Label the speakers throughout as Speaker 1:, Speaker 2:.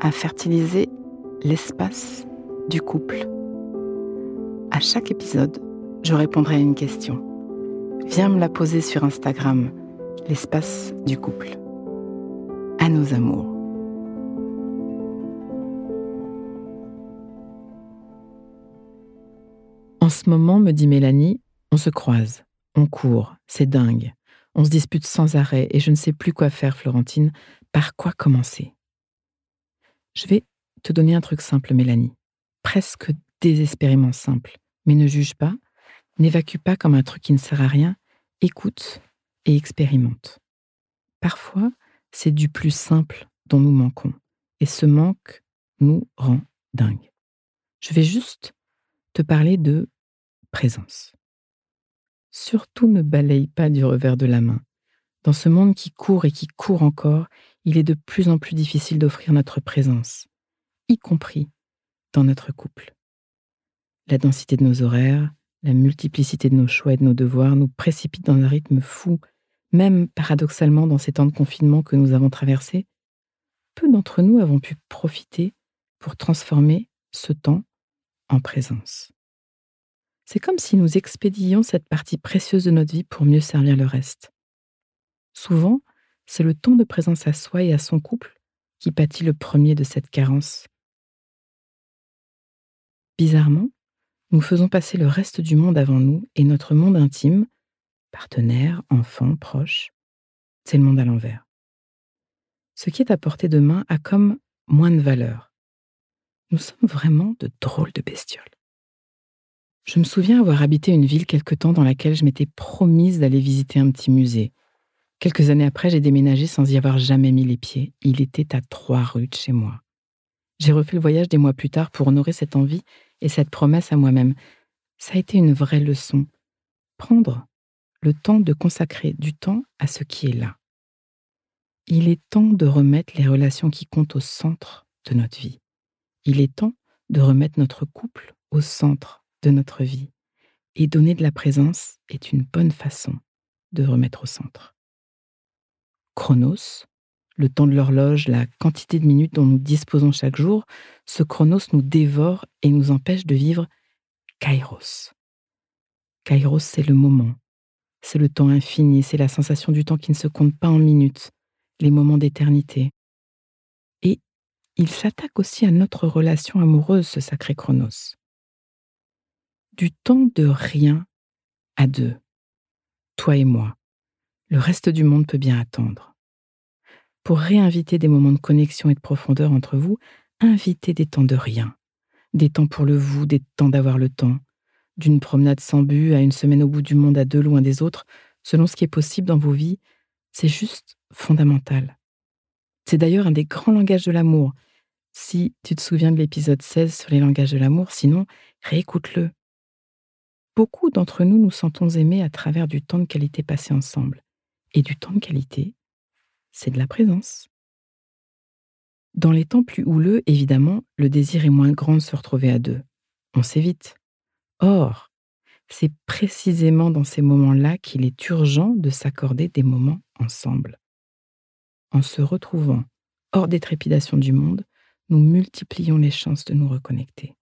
Speaker 1: à fertiliser l'espace du couple. À chaque épisode, je répondrai à une question. Viens me la poser sur Instagram, l'espace du couple. À nos amours. En ce moment, me dit Mélanie, on se croise, on court, c'est dingue. On se dispute sans arrêt et je ne sais plus quoi faire, Florentine. Par quoi commencer? Je vais te donner un truc simple, Mélanie. Presque désespérément simple. Mais ne juge pas, n'évacue pas comme un truc qui ne sert à rien. Écoute et expérimente. Parfois, c'est du plus simple dont nous manquons. Et ce manque nous rend dingue. Je vais juste te parler de présence. Surtout ne balaye pas du revers de la main. Dans ce monde qui court et qui court encore, il est de plus en plus difficile d'offrir notre présence, y compris dans notre couple. La densité de nos horaires, la multiplicité de nos choix et de nos devoirs nous précipitent dans un rythme fou, même paradoxalement dans ces temps de confinement que nous avons traversés. Peu d'entre nous avons pu profiter pour transformer ce temps en présence. C'est comme si nous expédions cette partie précieuse de notre vie pour mieux servir le reste. Souvent, c'est le temps de présence à soi et à son couple qui pâtit le premier de cette carence. Bizarrement, nous faisons passer le reste du monde avant nous et notre monde intime, partenaires, enfants, proches, c'est le monde à l'envers. Ce qui est à portée de main a comme moins de valeur. Nous sommes vraiment de drôles de bestioles. Je me souviens avoir habité une ville quelque temps dans laquelle je m'étais promise d'aller visiter un petit musée. Quelques années après, j'ai déménagé sans y avoir jamais mis les pieds. Il était à trois rues de chez moi. J'ai refait le voyage des mois plus tard pour honorer cette envie et cette promesse à moi-même. Ça a été une vraie leçon. Prendre le temps de consacrer du temps à ce qui est là. Il est temps de remettre les relations qui comptent au centre de notre vie. Il est temps de remettre notre couple au centre de notre vie. Et donner de la présence est une bonne façon de remettre au centre. Chronos, le temps de l'horloge, la quantité de minutes dont nous disposons chaque jour, ce chronos nous dévore et nous empêche de vivre kairos. Kairos, c'est le moment, c'est le temps infini, c'est la sensation du temps qui ne se compte pas en minutes, les moments d'éternité. Et il s'attaque aussi à notre relation amoureuse, ce sacré chronos du temps de rien à deux, toi et moi. Le reste du monde peut bien attendre. Pour réinviter des moments de connexion et de profondeur entre vous, invitez des temps de rien, des temps pour le vous, des temps d'avoir le temps, d'une promenade sans but à une semaine au bout du monde à deux loin des autres, selon ce qui est possible dans vos vies, c'est juste fondamental. C'est d'ailleurs un des grands langages de l'amour. Si tu te souviens de l'épisode 16 sur les langages de l'amour, sinon, réécoute-le. Beaucoup d'entre nous nous sentons aimés à travers du temps de qualité passé ensemble. Et du temps de qualité, c'est de la présence. Dans les temps plus houleux, évidemment, le désir est moins grand de se retrouver à deux. On s'évite. Or, c'est précisément dans ces moments-là qu'il est urgent de s'accorder des moments ensemble. En se retrouvant hors des trépidations du monde, nous multiplions les chances de nous reconnecter.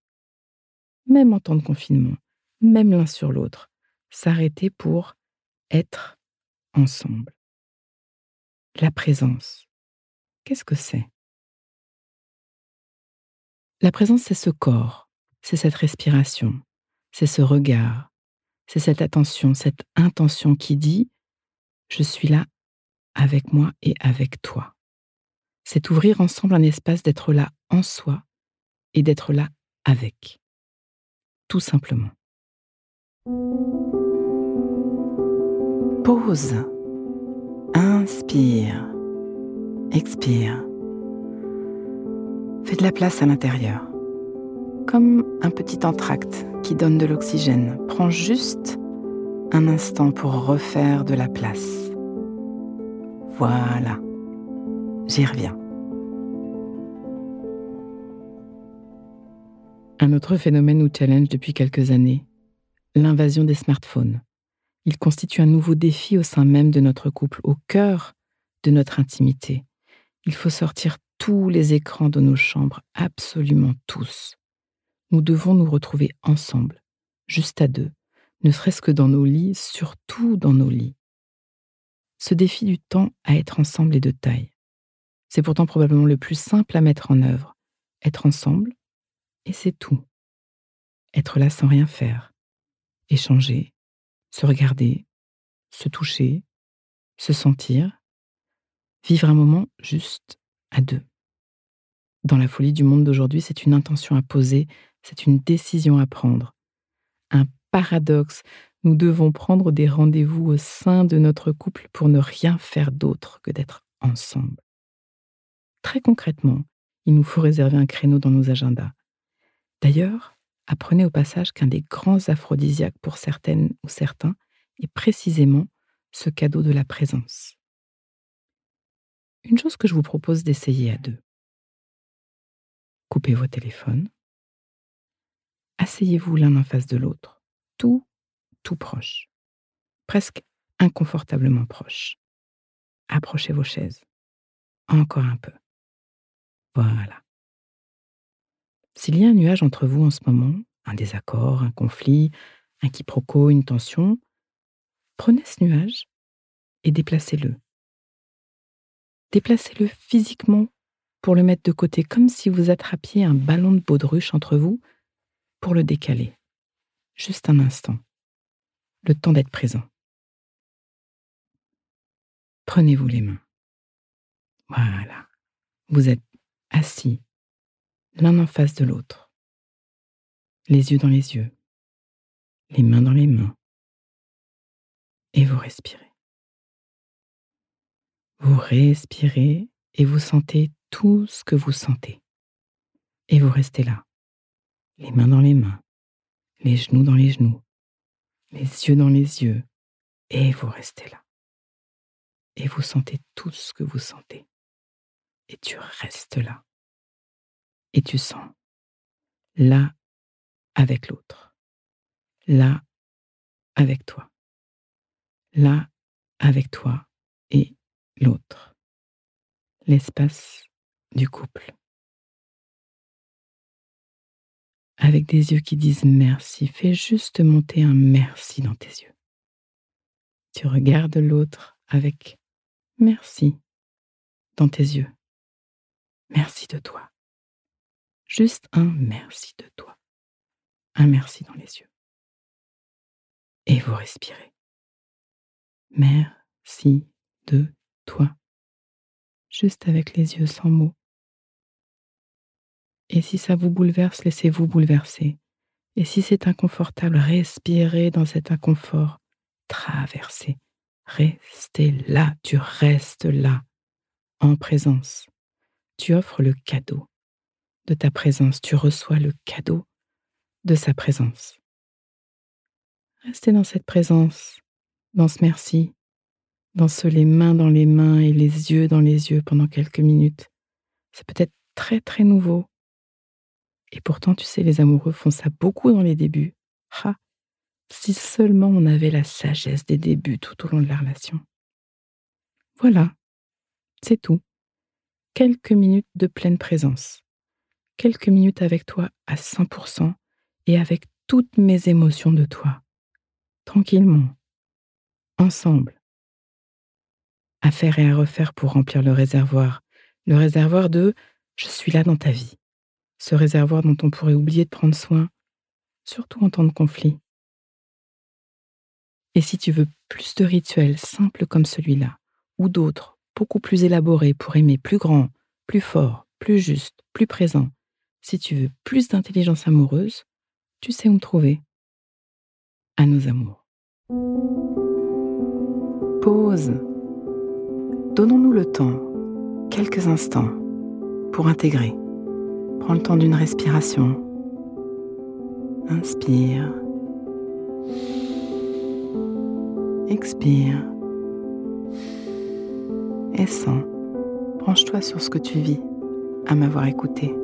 Speaker 1: Même en temps de confinement, même l'un sur l'autre, s'arrêter pour être ensemble. La présence, qu'est-ce que c'est? La présence, c'est ce corps, c'est cette respiration, c'est ce regard, c'est cette attention, cette intention qui dit ⁇ Je suis là avec moi et avec toi ⁇ C'est ouvrir ensemble un espace d'être là en soi et d'être là avec. Tout simplement. Pause. Inspire. Expire. Fais de la place à l'intérieur. Comme un petit entracte qui donne de l'oxygène. Prends juste un instant pour refaire de la place. Voilà. J'y reviens. Un autre phénomène nous challenge depuis quelques années, l'invasion des smartphones. Il constitue un nouveau défi au sein même de notre couple, au cœur de notre intimité. Il faut sortir tous les écrans de nos chambres, absolument tous. Nous devons nous retrouver ensemble, juste à deux, ne serait-ce que dans nos lits, surtout dans nos lits. Ce défi du temps à être ensemble est de taille. C'est pourtant probablement le plus simple à mettre en œuvre. Être ensemble, et c'est tout. Être là sans rien faire. Échanger, se regarder, se toucher, se sentir. Vivre un moment juste à deux. Dans la folie du monde d'aujourd'hui, c'est une intention à poser, c'est une décision à prendre. Un paradoxe, nous devons prendre des rendez-vous au sein de notre couple pour ne rien faire d'autre que d'être ensemble. Très concrètement, il nous faut réserver un créneau dans nos agendas. D'ailleurs, apprenez au passage qu'un des grands aphrodisiaques pour certaines ou certains est précisément ce cadeau de la présence. Une chose que je vous propose d'essayer à deux. Coupez vos téléphones. Asseyez-vous l'un en face de l'autre, tout, tout proche, presque inconfortablement proche. Approchez vos chaises. Encore un peu. Voilà. S'il y a un nuage entre vous en ce moment, un désaccord, un conflit, un quiproquo, une tension, prenez ce nuage et déplacez-le. Déplacez-le physiquement pour le mettre de côté, comme si vous attrapiez un ballon de baudruche entre vous pour le décaler. Juste un instant. Le temps d'être présent. Prenez-vous les mains. Voilà. Vous êtes assis l'un en face de l'autre, les yeux dans les yeux, les mains dans les mains, et vous respirez. Vous respirez et vous sentez tout ce que vous sentez. Et vous restez là, les mains dans les mains, les genoux dans les genoux, les yeux dans les yeux, et vous restez là. Et vous sentez tout ce que vous sentez. Et tu restes là et tu sens là avec l'autre, là avec toi, là avec toi et l'autre, l'espace du couple. Avec des yeux qui disent merci, fais juste monter un merci dans tes yeux. Tu regardes l'autre avec merci dans tes yeux. Merci de toi. Juste un merci de toi. Un merci dans les yeux. Et vous respirez. Merci de toi. Juste avec les yeux sans mots. Et si ça vous bouleverse, laissez-vous bouleverser. Et si c'est inconfortable, respirez dans cet inconfort. Traversez. Restez là, tu restes là, en présence. Tu offres le cadeau de ta présence, tu reçois le cadeau de sa présence. Restez dans cette présence, dans ce merci, dans ce les mains dans les mains et les yeux dans les yeux pendant quelques minutes. C'est peut-être très très nouveau. Et pourtant, tu sais, les amoureux font ça beaucoup dans les débuts. Ah, si seulement on avait la sagesse des débuts tout au long de la relation. Voilà, c'est tout. Quelques minutes de pleine présence quelques minutes avec toi à 100% et avec toutes mes émotions de toi. Tranquillement. Ensemble. À faire et à refaire pour remplir le réservoir. Le réservoir de je suis là dans ta vie. ce réservoir dont on pourrait oublier de prendre soin, surtout en temps de conflit. Et si tu veux plus de rituels simples comme celui-là, ou d'autres, beaucoup plus élaborés pour aimer plus grand, plus fort, plus juste, plus présent, si tu veux plus d'intelligence amoureuse, tu sais où me trouver. À nos amours. Pause. Donnons-nous le temps, quelques instants, pour intégrer. Prends le temps d'une respiration. Inspire. Expire. Et sens. Branche-toi sur ce que tu vis à m'avoir écouté.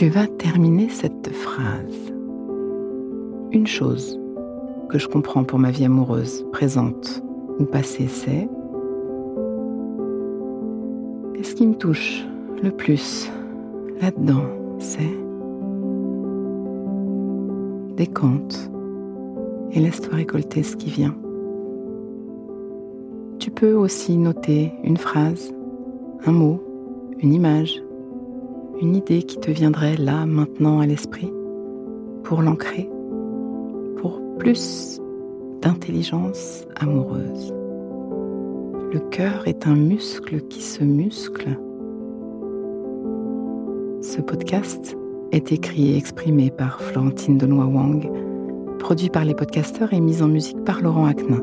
Speaker 1: Tu vas terminer cette phrase. Une chose que je comprends pour ma vie amoureuse, présente ou passée, c'est et ce qui me touche le plus là-dedans, c'est décompte et laisse-toi récolter ce qui vient. Tu peux aussi noter une phrase, un mot, une image, une idée qui te viendrait là, maintenant à l'esprit, pour l'ancrer, pour plus d'intelligence amoureuse. Le cœur est un muscle qui se muscle. Ce podcast est écrit et exprimé par Florentine Denois Wang, produit par les podcasteurs et mis en musique par Laurent Aknin.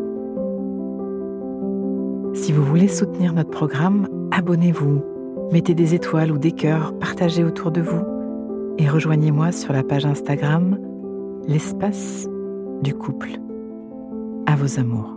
Speaker 1: Si vous voulez soutenir notre programme, abonnez-vous, mettez des étoiles ou des cœurs, partagez autour de vous et rejoignez-moi sur la page Instagram L'espace du couple. À vos amours.